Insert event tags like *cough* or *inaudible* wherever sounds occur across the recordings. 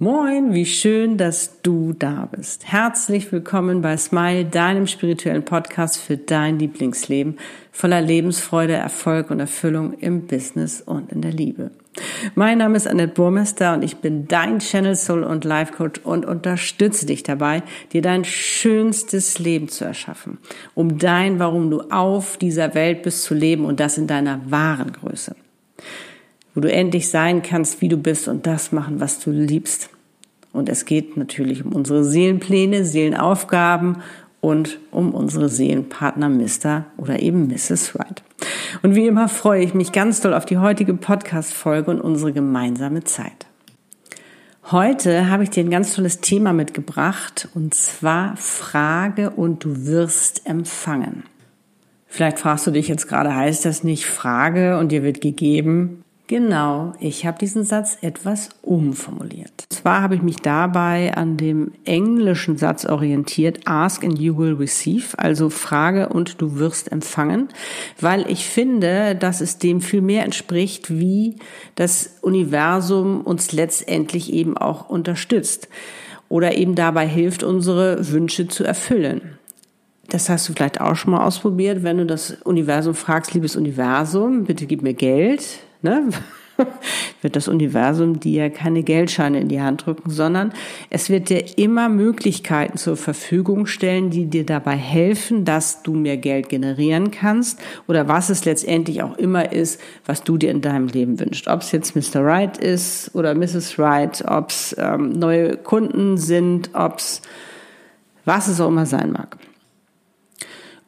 Moin, wie schön, dass du da bist. Herzlich willkommen bei Smile, deinem spirituellen Podcast für dein Lieblingsleben voller Lebensfreude, Erfolg und Erfüllung im Business und in der Liebe. Mein Name ist Annette Burmester und ich bin dein Channel Soul und Life Coach und unterstütze dich dabei, dir dein schönstes Leben zu erschaffen, um dein, warum du auf dieser Welt bist, zu leben und das in deiner wahren Größe wo du endlich sein kannst, wie du bist und das machen, was du liebst. Und es geht natürlich um unsere Seelenpläne, Seelenaufgaben und um unsere Seelenpartner Mr. oder eben Mrs. Wright. Und wie immer freue ich mich ganz doll auf die heutige Podcast-Folge und unsere gemeinsame Zeit. Heute habe ich dir ein ganz tolles Thema mitgebracht und zwar Frage und du wirst empfangen. Vielleicht fragst du dich jetzt gerade, heißt das nicht Frage und dir wird gegeben? Genau, ich habe diesen Satz etwas umformuliert. Zwar habe ich mich dabei an dem englischen Satz orientiert, ask and you will receive, also frage und du wirst empfangen, weil ich finde, dass es dem viel mehr entspricht, wie das Universum uns letztendlich eben auch unterstützt oder eben dabei hilft, unsere Wünsche zu erfüllen. Das hast du vielleicht auch schon mal ausprobiert, wenn du das Universum fragst, liebes Universum, bitte gib mir Geld ne, *laughs* wird das Universum dir keine Geldscheine in die Hand drücken, sondern es wird dir immer Möglichkeiten zur Verfügung stellen, die dir dabei helfen, dass du mehr Geld generieren kannst oder was es letztendlich auch immer ist, was du dir in deinem Leben wünschst. Ob es jetzt Mr. Right ist oder Mrs. Right, ob es ähm, neue Kunden sind, ob es was es auch immer sein mag.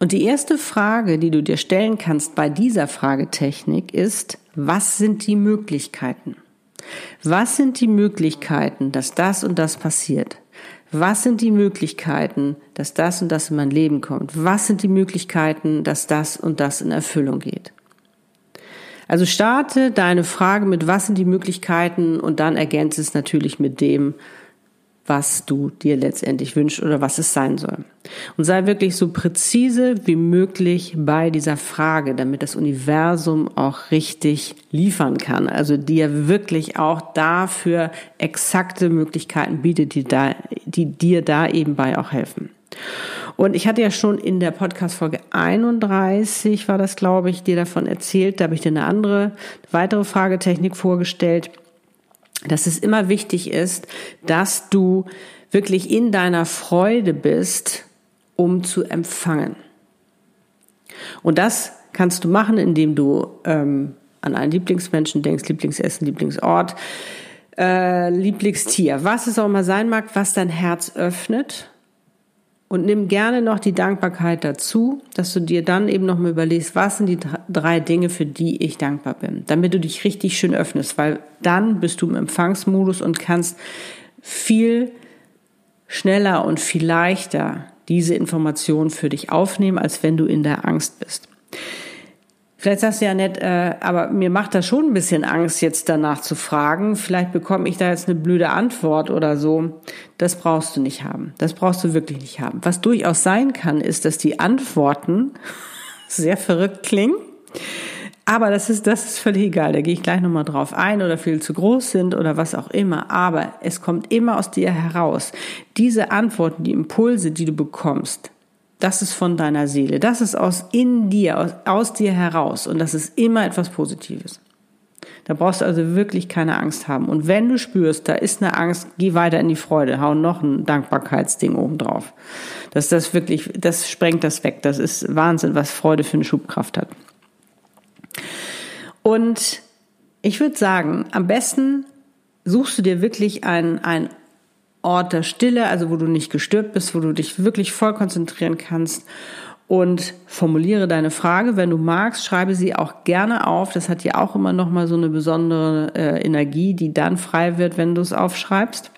Und die erste Frage, die du dir stellen kannst bei dieser Fragetechnik ist, was sind die Möglichkeiten? Was sind die Möglichkeiten, dass das und das passiert? Was sind die Möglichkeiten, dass das und das in mein Leben kommt? Was sind die Möglichkeiten, dass das und das in Erfüllung geht? Also starte deine Frage mit, was sind die Möglichkeiten und dann ergänze es natürlich mit dem, was du dir letztendlich wünschst oder was es sein soll. Und sei wirklich so präzise wie möglich bei dieser Frage, damit das Universum auch richtig liefern kann. Also dir wirklich auch dafür exakte Möglichkeiten bietet, die, da, die dir da eben bei auch helfen. Und ich hatte ja schon in der Podcast-Folge 31, war das, glaube ich, dir davon erzählt, da habe ich dir eine andere, weitere Fragetechnik vorgestellt dass es immer wichtig ist, dass du wirklich in deiner Freude bist, um zu empfangen. Und das kannst du machen, indem du ähm, an einen Lieblingsmenschen denkst, Lieblingsessen, Lieblingsort, äh, Lieblingstier, was es auch immer sein mag, was dein Herz öffnet und nimm gerne noch die Dankbarkeit dazu, dass du dir dann eben noch mal überlegst, was sind die drei Dinge, für die ich dankbar bin, damit du dich richtig schön öffnest, weil dann bist du im Empfangsmodus und kannst viel schneller und viel leichter diese Informationen für dich aufnehmen, als wenn du in der Angst bist. Vielleicht sagst du ja nett, äh, aber mir macht das schon ein bisschen Angst, jetzt danach zu fragen. Vielleicht bekomme ich da jetzt eine blöde Antwort oder so. Das brauchst du nicht haben. Das brauchst du wirklich nicht haben. Was durchaus sein kann, ist, dass die Antworten *laughs* sehr verrückt klingen. Aber das ist, das ist völlig egal. Da gehe ich gleich nochmal drauf ein oder viel zu groß sind oder was auch immer. Aber es kommt immer aus dir heraus. Diese Antworten, die Impulse, die du bekommst, das ist von deiner Seele. Das ist aus in dir, aus, aus dir heraus. Und das ist immer etwas Positives. Da brauchst du also wirklich keine Angst haben. Und wenn du spürst, da ist eine Angst, geh weiter in die Freude, hau noch ein Dankbarkeitsding oben drauf. Das das wirklich, das sprengt das weg. Das ist Wahnsinn, was Freude für eine Schubkraft hat. Und ich würde sagen, am besten suchst du dir wirklich ein, ein Ort der Stille, also wo du nicht gestört bist, wo du dich wirklich voll konzentrieren kannst und formuliere deine Frage. Wenn du magst, schreibe sie auch gerne auf. Das hat ja auch immer noch mal so eine besondere äh, Energie, die dann frei wird, wenn du es aufschreibst.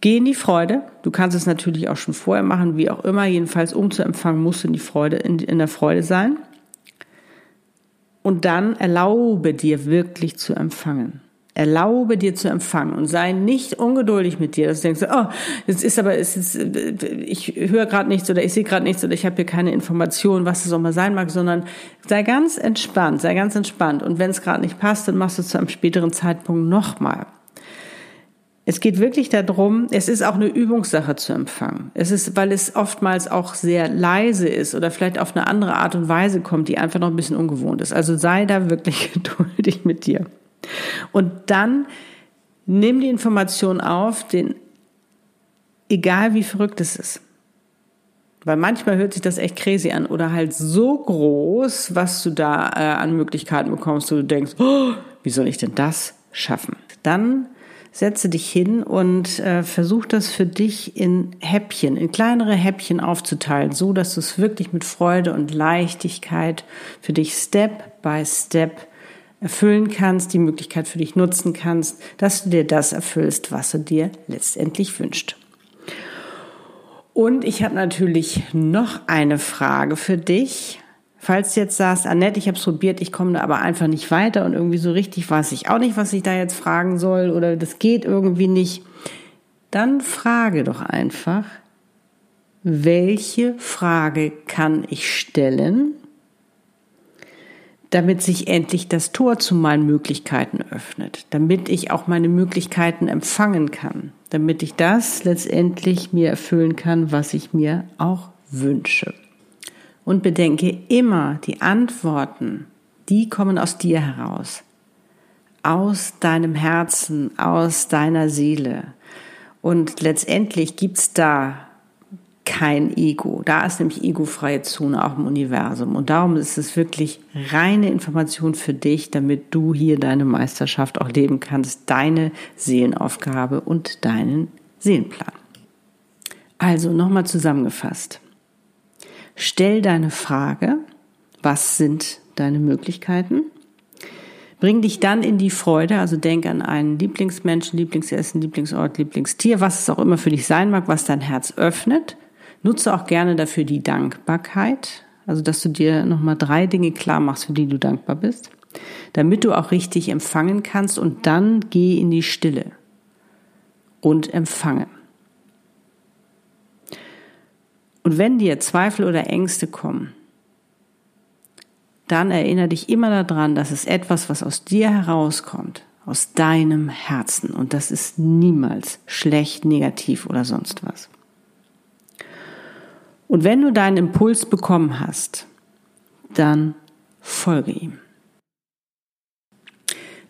Geh in die Freude. Du kannst es natürlich auch schon vorher machen, wie auch immer. Jedenfalls, um zu empfangen, musst du in die Freude, in, in der Freude sein. Und dann erlaube dir wirklich zu empfangen. Erlaube dir zu empfangen und sei nicht ungeduldig mit dir, dass du denkst, oh, es ist aber, es ist, ich höre gerade nichts oder ich sehe gerade nichts oder ich habe hier keine Information, was es auch mal sein mag, sondern sei ganz entspannt, sei ganz entspannt. Und wenn es gerade nicht passt, dann machst du zu einem späteren Zeitpunkt nochmal. Es geht wirklich darum, es ist auch eine Übungssache zu empfangen. Es ist, weil es oftmals auch sehr leise ist oder vielleicht auf eine andere Art und Weise kommt, die einfach noch ein bisschen ungewohnt ist. Also sei da wirklich *laughs* geduldig mit dir. Und dann nimm die Information auf, den, egal wie verrückt es ist. Weil manchmal hört sich das echt crazy an oder halt so groß, was du da äh, an Möglichkeiten bekommst, wo du denkst, oh, wie soll ich denn das schaffen? Dann setze dich hin und äh, versuch das für dich in Häppchen, in kleinere Häppchen aufzuteilen, so dass du es wirklich mit Freude und Leichtigkeit für dich Step by Step erfüllen kannst, die Möglichkeit für dich nutzen kannst, dass du dir das erfüllst, was du dir letztendlich wünscht. Und ich habe natürlich noch eine Frage für dich. Falls du jetzt sagst, Annette, ich habe es probiert, ich komme da aber einfach nicht weiter und irgendwie so richtig weiß ich auch nicht, was ich da jetzt fragen soll oder das geht irgendwie nicht, dann frage doch einfach, welche Frage kann ich stellen, damit sich endlich das Tor zu meinen Möglichkeiten öffnet, damit ich auch meine Möglichkeiten empfangen kann, damit ich das letztendlich mir erfüllen kann, was ich mir auch wünsche. Und bedenke immer, die Antworten, die kommen aus dir heraus, aus deinem Herzen, aus deiner Seele. Und letztendlich gibt's da kein Ego. Da ist nämlich egofreie Zone auch im Universum. Und darum ist es wirklich reine Information für dich, damit du hier deine Meisterschaft auch leben kannst, deine Seelenaufgabe und deinen Seelenplan. Also nochmal zusammengefasst. Stell deine Frage, was sind deine Möglichkeiten? Bring dich dann in die Freude, also denk an einen Lieblingsmenschen, Lieblingsessen, Lieblingsort, Lieblingstier, was es auch immer für dich sein mag, was dein Herz öffnet. Nutze auch gerne dafür die Dankbarkeit, also dass du dir nochmal drei Dinge klar machst, für die du dankbar bist, damit du auch richtig empfangen kannst und dann geh in die Stille und empfange. Und wenn dir Zweifel oder Ängste kommen, dann erinnere dich immer daran, dass es etwas, was aus dir herauskommt, aus deinem Herzen. Und das ist niemals schlecht, negativ oder sonst was. Und wenn du deinen Impuls bekommen hast, dann folge ihm.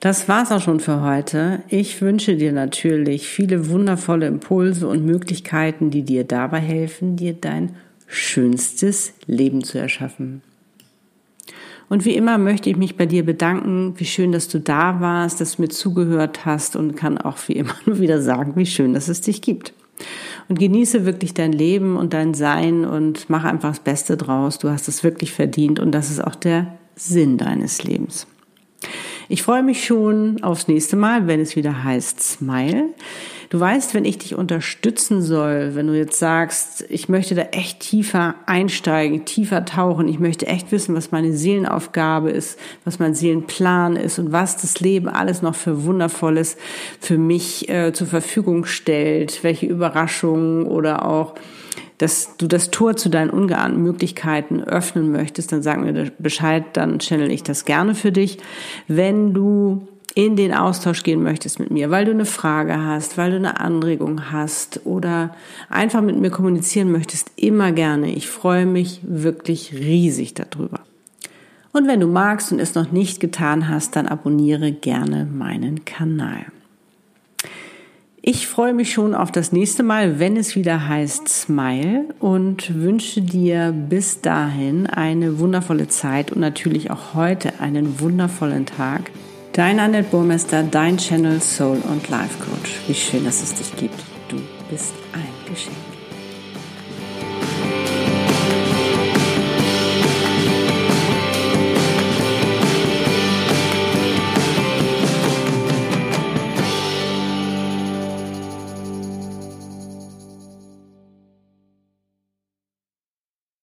Das war's auch schon für heute. Ich wünsche dir natürlich viele wundervolle Impulse und Möglichkeiten, die dir dabei helfen, dir dein schönstes Leben zu erschaffen. Und wie immer möchte ich mich bei dir bedanken, wie schön, dass du da warst, dass du mir zugehört hast und kann auch wie immer *laughs* nur wieder sagen, wie schön, dass es dich gibt. Und genieße wirklich dein Leben und dein Sein und mach einfach das Beste draus. Du hast es wirklich verdient und das ist auch der Sinn deines Lebens. Ich freue mich schon aufs nächste Mal, wenn es wieder heißt Smile. Du weißt, wenn ich dich unterstützen soll, wenn du jetzt sagst, ich möchte da echt tiefer einsteigen, tiefer tauchen, ich möchte echt wissen, was meine Seelenaufgabe ist, was mein Seelenplan ist und was das Leben alles noch für Wundervolles für mich äh, zur Verfügung stellt, welche Überraschungen oder auch dass du das Tor zu deinen ungeahnten Möglichkeiten öffnen möchtest, dann sag mir Bescheid, dann channel ich das gerne für dich. Wenn du in den Austausch gehen möchtest mit mir, weil du eine Frage hast, weil du eine Anregung hast oder einfach mit mir kommunizieren möchtest, immer gerne. Ich freue mich wirklich riesig darüber. Und wenn du magst und es noch nicht getan hast, dann abonniere gerne meinen Kanal. Ich freue mich schon auf das nächste Mal, wenn es wieder heißt Smile und wünsche dir bis dahin eine wundervolle Zeit und natürlich auch heute einen wundervollen Tag. Dein Annette Burmester, dein Channel Soul und Life Coach. Wie schön, dass es dich gibt. Du bist ein Geschenk.